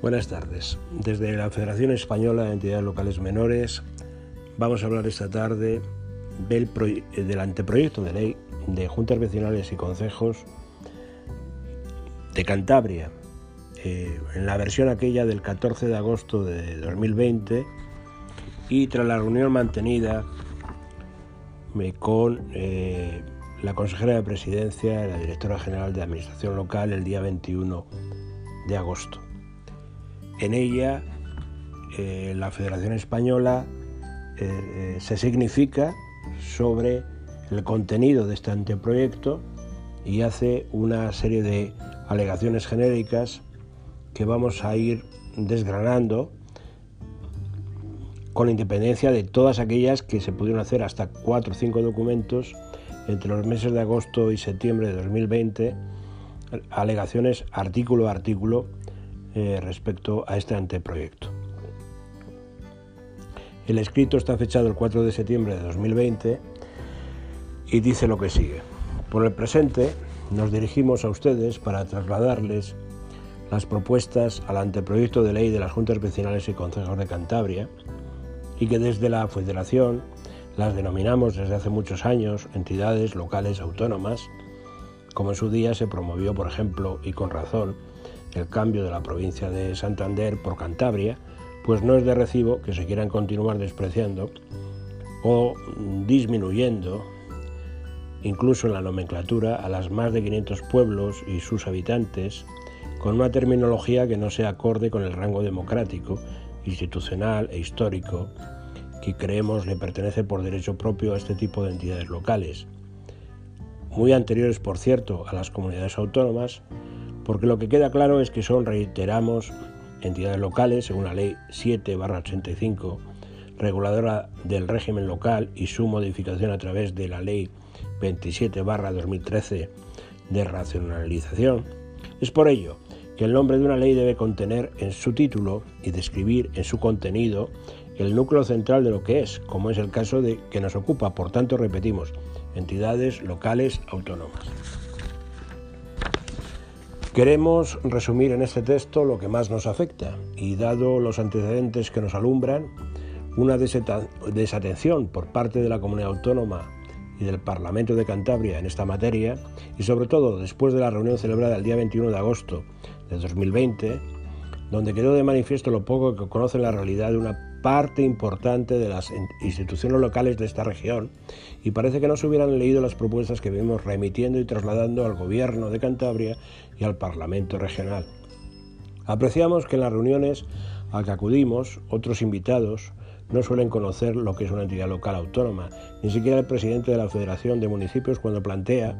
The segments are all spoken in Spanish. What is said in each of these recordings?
Buenas tardes. Desde la Federación Española de Entidades Locales Menores vamos a hablar esta tarde del, del anteproyecto de ley de juntas vecinales y concejos de Cantabria, eh, en la versión aquella del 14 de agosto de 2020 y tras la reunión mantenida con eh, la consejera de presidencia la directora general de administración local el día 21 de agosto. En ella, eh, la Federación Española eh, eh, se significa sobre el contenido de este anteproyecto y hace una serie de alegaciones genéricas que vamos a ir desgranando con independencia de todas aquellas que se pudieron hacer hasta cuatro o cinco documentos entre los meses de agosto y septiembre de 2020, alegaciones artículo a artículo eh, respecto a este anteproyecto. El escrito está fechado el 4 de septiembre de 2020 y dice lo que sigue. Por el presente nos dirigimos a ustedes para trasladarles las propuestas al anteproyecto de ley de las Juntas Vecinales y Consejos de Cantabria y que desde la Federación las denominamos desde hace muchos años entidades locales autónomas, como en su día se promovió, por ejemplo, y con razón, el cambio de la provincia de Santander por Cantabria, pues no es de recibo que se quieran continuar despreciando o disminuyendo, incluso en la nomenclatura, a las más de 500 pueblos y sus habitantes, con una terminología que no sea acorde con el rango democrático, institucional e histórico que creemos le pertenece por derecho propio a este tipo de entidades locales, muy anteriores, por cierto, a las comunidades autónomas, porque lo que queda claro es que son, reiteramos, entidades locales según la Ley 7-85, reguladora del régimen local y su modificación a través de la Ley 27-2013 de racionalización. Es por ello que el nombre de una ley debe contener en su título y describir en su contenido el núcleo central de lo que es, como es el caso de que nos ocupa, por tanto repetimos, entidades locales autónomas. Queremos resumir en este texto lo que más nos afecta y dado los antecedentes que nos alumbran, una desatención por parte de la comunidad autónoma y del Parlamento de Cantabria en esta materia y sobre todo después de la reunión celebrada el día 21 de agosto de 2020, donde quedó de manifiesto lo poco que conoce la realidad de una parte importante de las instituciones locales de esta región y parece que no se hubieran leído las propuestas que vimos remitiendo y trasladando al Gobierno de Cantabria y al Parlamento regional. Apreciamos que en las reuniones a que acudimos, otros invitados no suelen conocer lo que es una entidad local autónoma, ni siquiera el presidente de la Federación de Municipios cuando plantea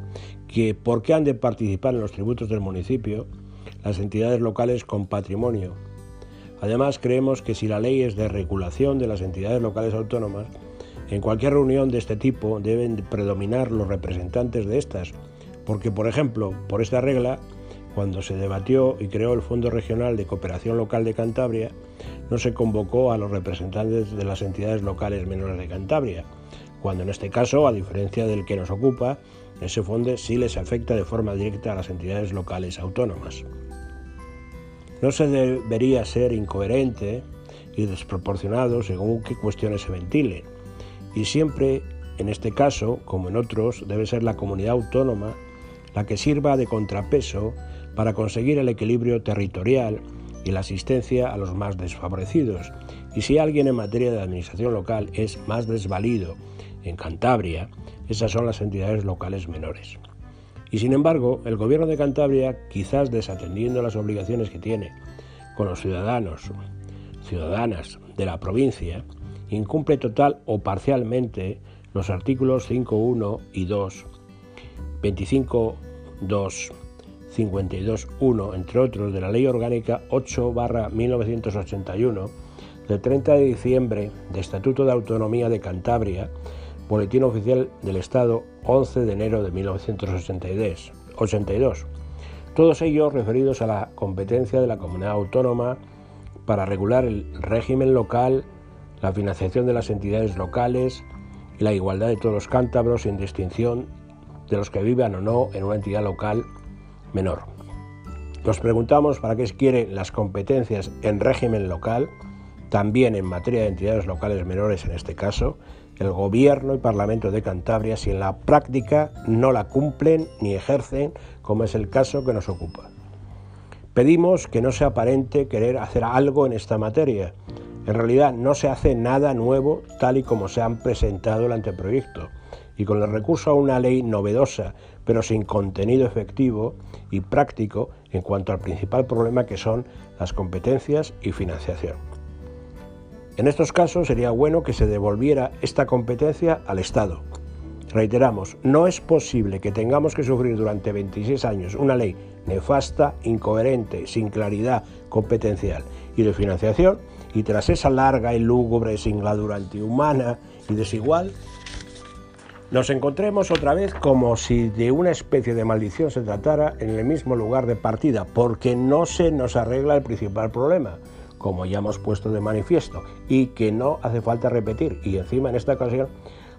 que por qué han de participar en los tributos del municipio las entidades locales con patrimonio Además, creemos que si la ley es de regulación de las entidades locales autónomas, en cualquier reunión de este tipo deben predominar los representantes de estas, porque, por ejemplo, por esta regla, cuando se debatió y creó el Fondo Regional de Cooperación Local de Cantabria, no se convocó a los representantes de las entidades locales menores de Cantabria, cuando en este caso, a diferencia del que nos ocupa, ese fondo sí les afecta de forma directa a las entidades locales autónomas. No se debería ser incoherente y desproporcionado según qué cuestiones se ventilen. Y siempre, en este caso, como en otros, debe ser la comunidad autónoma la que sirva de contrapeso para conseguir el equilibrio territorial y la asistencia a los más desfavorecidos. Y si alguien en materia de administración local es más desvalido en Cantabria, esas son las entidades locales menores. Y sin embargo, el gobierno de Cantabria, quizás desatendiendo las obligaciones que tiene con los ciudadanos, ciudadanas de la provincia, incumple total o parcialmente los artículos 5.1 y 2, 25.2, 52.1, entre otros, de la Ley Orgánica 8 1981, del 30 de diciembre de Estatuto de Autonomía de Cantabria, Boletín Oficial del Estado 11 de enero de 1982. Todos ellos referidos a la competencia de la comunidad autónoma para regular el régimen local, la financiación de las entidades locales y la igualdad de todos los cántabros sin distinción de los que vivan o no en una entidad local menor. Nos preguntamos para qué quieren las competencias en régimen local, también en materia de entidades locales menores en este caso, el Gobierno y Parlamento de Cantabria si en la práctica no la cumplen ni ejercen, como es el caso que nos ocupa. Pedimos que no se aparente querer hacer algo en esta materia. En realidad no se hace nada nuevo tal y como se han presentado el anteproyecto. Y con el recurso a una ley novedosa, pero sin contenido efectivo y práctico en cuanto al principal problema que son las competencias y financiación. En estos casos sería bueno que se devolviera esta competencia al Estado. Reiteramos, no es posible que tengamos que sufrir durante 26 años una ley nefasta, incoherente, sin claridad competencial y de financiación, y tras esa larga y lúgubre singladura antihumana y desigual, nos encontremos otra vez como si de una especie de maldición se tratara en el mismo lugar de partida, porque no se nos arregla el principal problema, como ya hemos puesto de manifiesto, y que no hace falta repetir, y encima en esta ocasión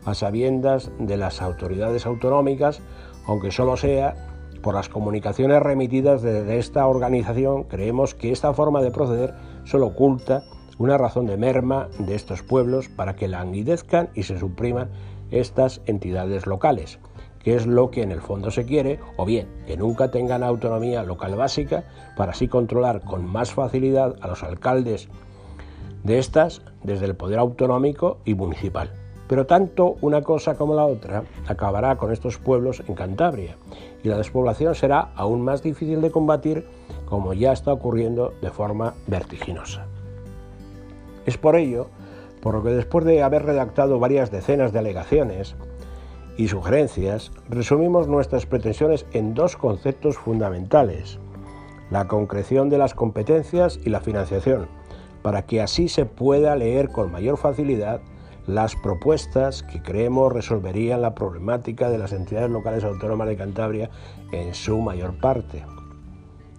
a sabiendas de las autoridades autonómicas, aunque solo sea por las comunicaciones remitidas desde esta organización, creemos que esta forma de proceder solo oculta una razón de merma de estos pueblos para que languidezcan y se supriman estas entidades locales, que es lo que en el fondo se quiere, o bien que nunca tengan autonomía local básica para así controlar con más facilidad a los alcaldes de estas desde el poder autonómico y municipal. Pero tanto una cosa como la otra acabará con estos pueblos en Cantabria y la despoblación será aún más difícil de combatir como ya está ocurriendo de forma vertiginosa. Es por ello por lo que después de haber redactado varias decenas de alegaciones y sugerencias, resumimos nuestras pretensiones en dos conceptos fundamentales, la concreción de las competencias y la financiación, para que así se pueda leer con mayor facilidad las propuestas que creemos resolverían la problemática de las entidades locales autónomas de Cantabria en su mayor parte.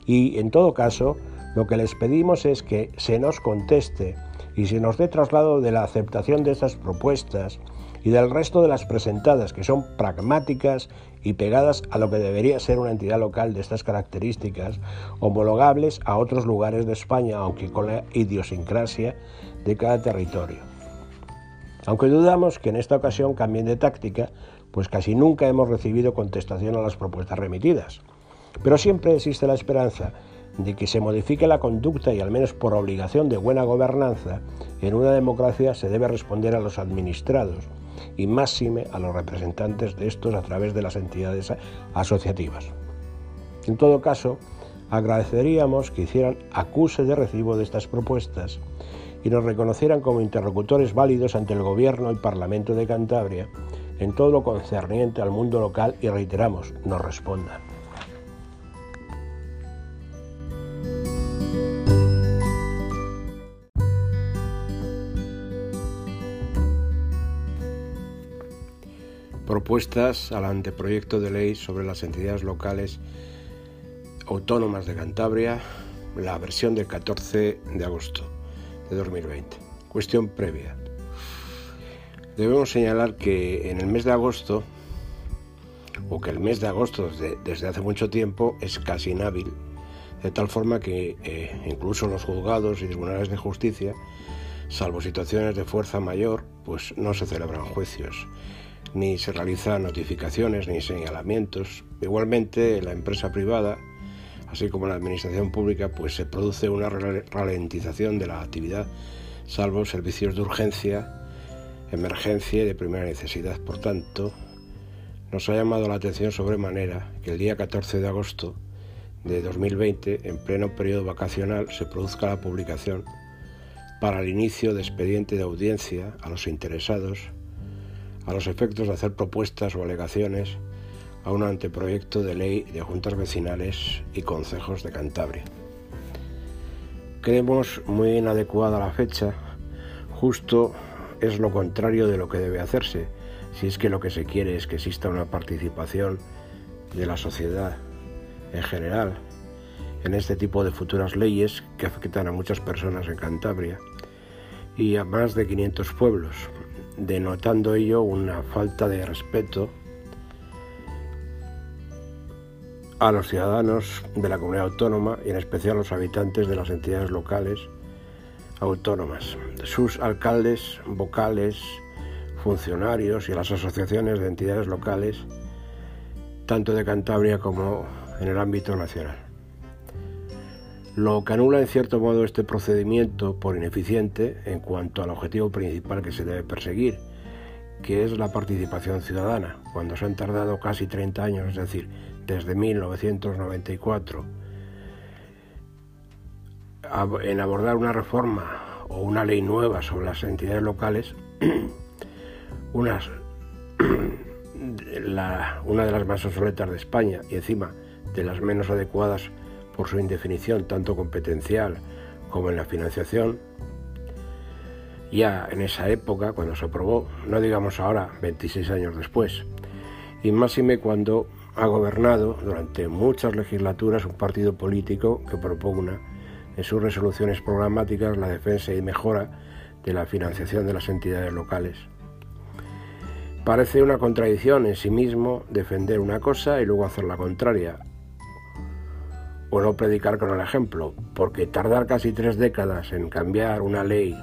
Y en todo caso, lo que les pedimos es que se nos conteste y se nos dé traslado de la aceptación de estas propuestas y del resto de las presentadas, que son pragmáticas y pegadas a lo que debería ser una entidad local de estas características, homologables a otros lugares de España, aunque con la idiosincrasia de cada territorio. Aunque dudamos que en esta ocasión cambien de táctica, pues casi nunca hemos recibido contestación a las propuestas remitidas. Pero siempre existe la esperanza de que se modifique la conducta y al menos por obligación de buena gobernanza, en una democracia se debe responder a los administrados y máxime a los representantes de estos a través de las entidades asociativas. En todo caso, agradeceríamos que hicieran acuse de recibo de estas propuestas y nos reconocieran como interlocutores válidos ante el Gobierno y Parlamento de Cantabria en todo lo concerniente al mundo local y reiteramos, nos respondan. Propuestas al anteproyecto de ley sobre las entidades locales autónomas de Cantabria, la versión del 14 de agosto de 2020. Cuestión previa. Debemos señalar que en el mes de agosto, o que el mes de agosto desde, hace mucho tiempo es casi inhábil, de tal forma que eh, incluso los juzgados y tribunales de justicia, salvo situaciones de fuerza mayor, pues no se celebran juicios, ni se realizan notificaciones ni señalamientos. Igualmente, la empresa privada así como la administración pública, pues se produce una ralentización de la actividad, salvo servicios de urgencia, emergencia y de primera necesidad. Por tanto, nos ha llamado la atención sobremanera que el día 14 de agosto de 2020, en pleno periodo vacacional, se produzca la publicación para el inicio de expediente de audiencia a los interesados, a los efectos de hacer propuestas o alegaciones a un anteproyecto de ley de juntas vecinales y concejos de Cantabria. Creemos muy inadecuada la fecha, justo es lo contrario de lo que debe hacerse, si es que lo que se quiere es que exista una participación de la sociedad en general en este tipo de futuras leyes que afectan a muchas personas en Cantabria y a más de 500 pueblos, denotando ello una falta de respeto a los ciudadanos de la comunidad autónoma y en especial a los habitantes de las entidades locales autónomas, sus alcaldes, vocales, funcionarios y las asociaciones de entidades locales, tanto de Cantabria como en el ámbito nacional. Lo que anula en cierto modo este procedimiento por ineficiente en cuanto al objetivo principal que se debe perseguir, que es la participación ciudadana, cuando se han tardado casi 30 años, es decir, desde 1994, en abordar una reforma o una ley nueva sobre las entidades locales, una de las más obsoletas de España y encima de las menos adecuadas por su indefinición tanto competencial como en la financiación, ya en esa época, cuando se aprobó, no digamos ahora, 26 años después, y máxime cuando ha gobernado durante muchas legislaturas un partido político que propugna en sus resoluciones programáticas la defensa y mejora de la financiación de las entidades locales. Parece una contradicción en sí mismo defender una cosa y luego hacer la contraria, o no predicar con el ejemplo, porque tardar casi tres décadas en cambiar una ley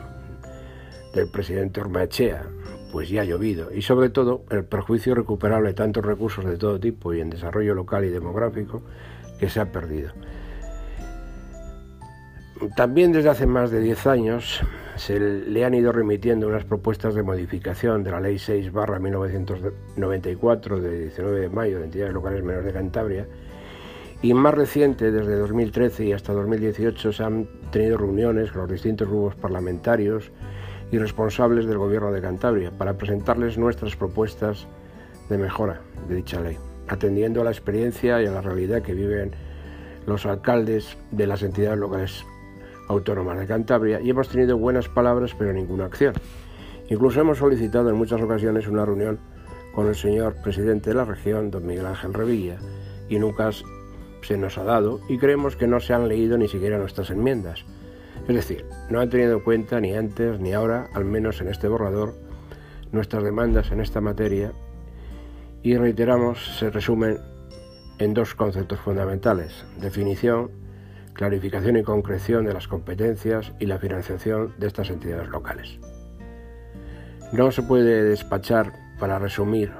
del presidente Ormaechea, pues ya ha llovido, y sobre todo el perjuicio recuperable de tantos recursos de todo tipo y en desarrollo local y demográfico que se ha perdido. También desde hace más de 10 años se le han ido remitiendo unas propuestas de modificación de la Ley 6 1994 de 19 de mayo de entidades locales menores de Cantabria y más reciente, desde 2013 y hasta 2018, se han tenido reuniones con los distintos grupos parlamentarios y responsables del Gobierno de Cantabria para presentarles nuestras propuestas de mejora de dicha ley, atendiendo a la experiencia y a la realidad que viven los alcaldes de las entidades locales autónomas de Cantabria y hemos tenido buenas palabras pero ninguna acción. Incluso hemos solicitado en muchas ocasiones una reunión con el señor presidente de la región, don Miguel Ángel Revilla, y nunca se nos ha dado y creemos que no se han leído ni siquiera nuestras enmiendas. Es decir, no han tenido en cuenta ni antes ni ahora, al menos en este borrador, nuestras demandas en esta materia y reiteramos, se resumen en dos conceptos fundamentales, definición, clarificación y concreción de las competencias y la financiación de estas entidades locales. No se puede despachar para resumir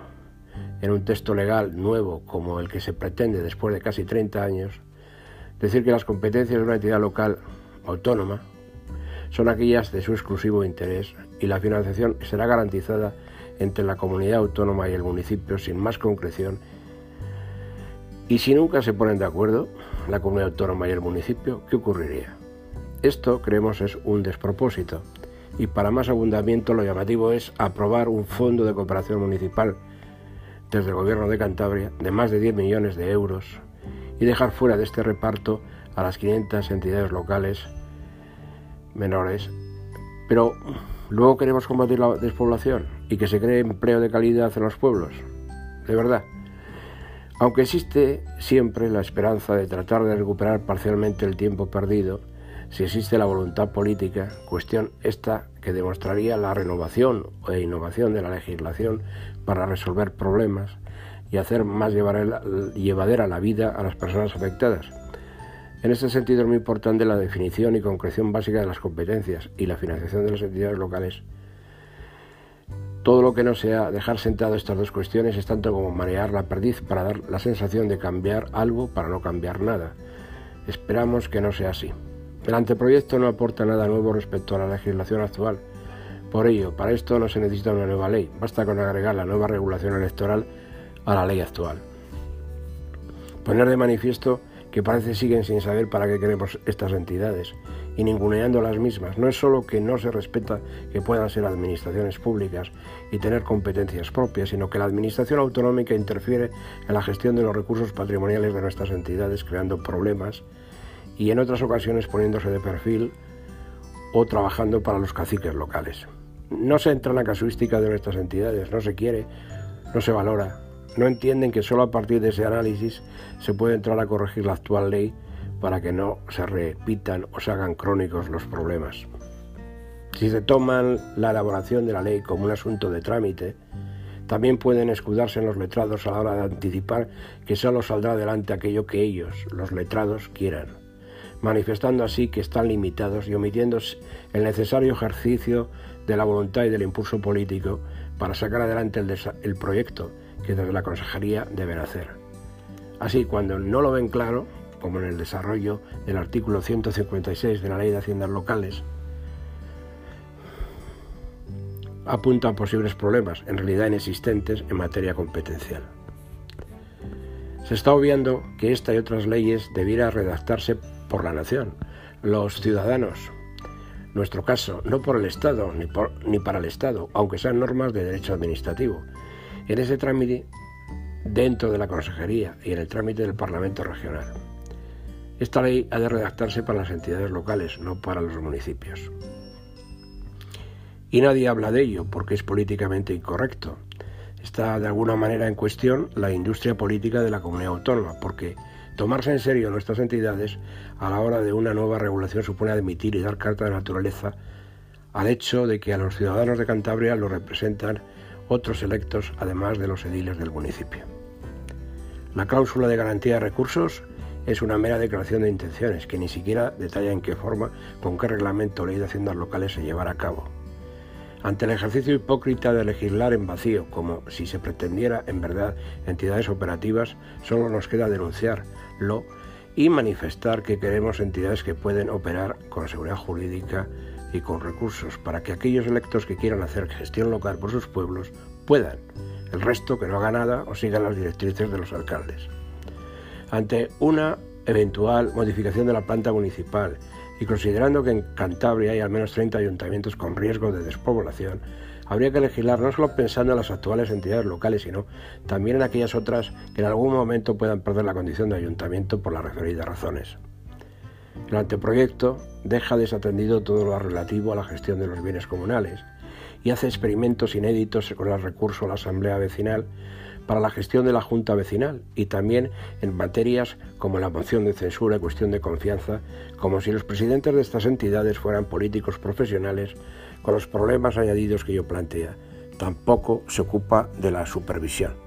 en un texto legal nuevo como el que se pretende después de casi 30 años, decir que las competencias de una entidad local autónoma son aquellas de su exclusivo interés y la financiación será garantizada entre la comunidad autónoma y el municipio sin más concreción. Y si nunca se ponen de acuerdo, la comunidad autónoma y el municipio, ¿qué ocurriría? Esto creemos es un despropósito y para más abundamiento lo llamativo es aprobar un fondo de cooperación municipal desde el gobierno de Cantabria de más de 10 millones de euros y dejar fuera de este reparto a las 500 entidades locales menores, pero luego queremos combatir la despoblación y que se cree empleo de calidad en los pueblos. De verdad. Aunque existe siempre la esperanza de tratar de recuperar parcialmente el tiempo perdido, si existe la voluntad política, cuestión esta que demostraría la renovación e innovación de la legislación para resolver problemas y hacer más llevadera la vida a las personas afectadas. En este sentido es muy importante la definición y concreción básica de las competencias y la financiación de las entidades locales. Todo lo que no sea dejar sentado estas dos cuestiones es tanto como marear la perdiz para dar la sensación de cambiar algo para no cambiar nada. Esperamos que no sea así. El anteproyecto no aporta nada nuevo respecto a la legislación actual. Por ello, para esto no se necesita una nueva ley, basta con agregar la nueva regulación electoral a la ley actual. Poner de manifiesto que parece siguen sin saber para qué queremos estas entidades y ninguneando las mismas. No es solo que no se respeta que puedan ser administraciones públicas y tener competencias propias, sino que la administración autonómica interfiere en la gestión de los recursos patrimoniales de nuestras entidades, creando problemas y en otras ocasiones poniéndose de perfil o trabajando para los caciques locales. No se entra en la casuística de nuestras entidades, no se quiere, no se valora, no entienden que solo a partir de ese análisis se puede entrar a corregir la actual ley para que no se repitan o se hagan crónicos los problemas. Si se toman la elaboración de la ley como un asunto de trámite, También pueden escudarse en los letrados a la hora de anticipar que solo saldrá adelante aquello que ellos, los letrados, quieran, manifestando así que están limitados y omitiendo el necesario ejercicio de la voluntad y del impulso político para sacar adelante el, proyecto que desde la consejería deben hacer. Así, cuando no lo ven claro, como en el desarrollo del artículo 156 de la Ley de Haciendas Locales, apunta a posibles problemas, en realidad inexistentes, en materia competencial. Se está obviando que esta y otras leyes debiera redactarse por la nación, los ciudadanos. Nuestro caso, no por el Estado ni, para el Estado, aunque sean normas de derecho administrativo. En ese trámite, dentro de la Consejería y en el trámite del Parlamento Regional. Esta ley ha de redactarse para las entidades locales, no para los municipios. Y nadie habla de ello porque es políticamente incorrecto. Está de alguna manera en cuestión la industria política de la comunidad autónoma, porque tomarse en serio nuestras entidades a la hora de una nueva regulación supone admitir y dar carta de naturaleza al hecho de que a los ciudadanos de Cantabria lo representan otros electos además de los ediles del municipio. La cláusula de garantía de recursos es una mera declaración de intenciones que ni siquiera detalla en qué forma, con qué reglamento o ley de haciendas locales se llevará a cabo. Ante el ejercicio hipócrita de legislar en vacío, como si se pretendiera en verdad entidades operativas, solo nos queda denunciarlo y manifestar que queremos entidades que pueden operar con seguridad jurídica y con recursos para que aquellos electos que quieran hacer gestión local por sus pueblos puedan. El resto que no haga nada o sigan las directrices de los alcaldes. Ante una eventual modificación de la planta municipal y considerando que en Cantabria hay al menos 30 ayuntamientos con riesgo de despoblación, habría que legislar no solo pensando en las actuales entidades locales, sino también en aquellas otras que en algún momento puedan perder la condición de ayuntamiento por las referidas razones. El anteproyecto deja desatendido todo lo relativo a la gestión de los bienes comunales y hace experimentos inéditos con el recurso a la Asamblea Vecinal para la gestión de la Junta Vecinal y también en materias como la moción de censura cuestión de confianza, como si los presidentes de estas entidades fueran políticos profesionales con los problemas añadidos que yo plantea. Tampoco se ocupa de la supervisión.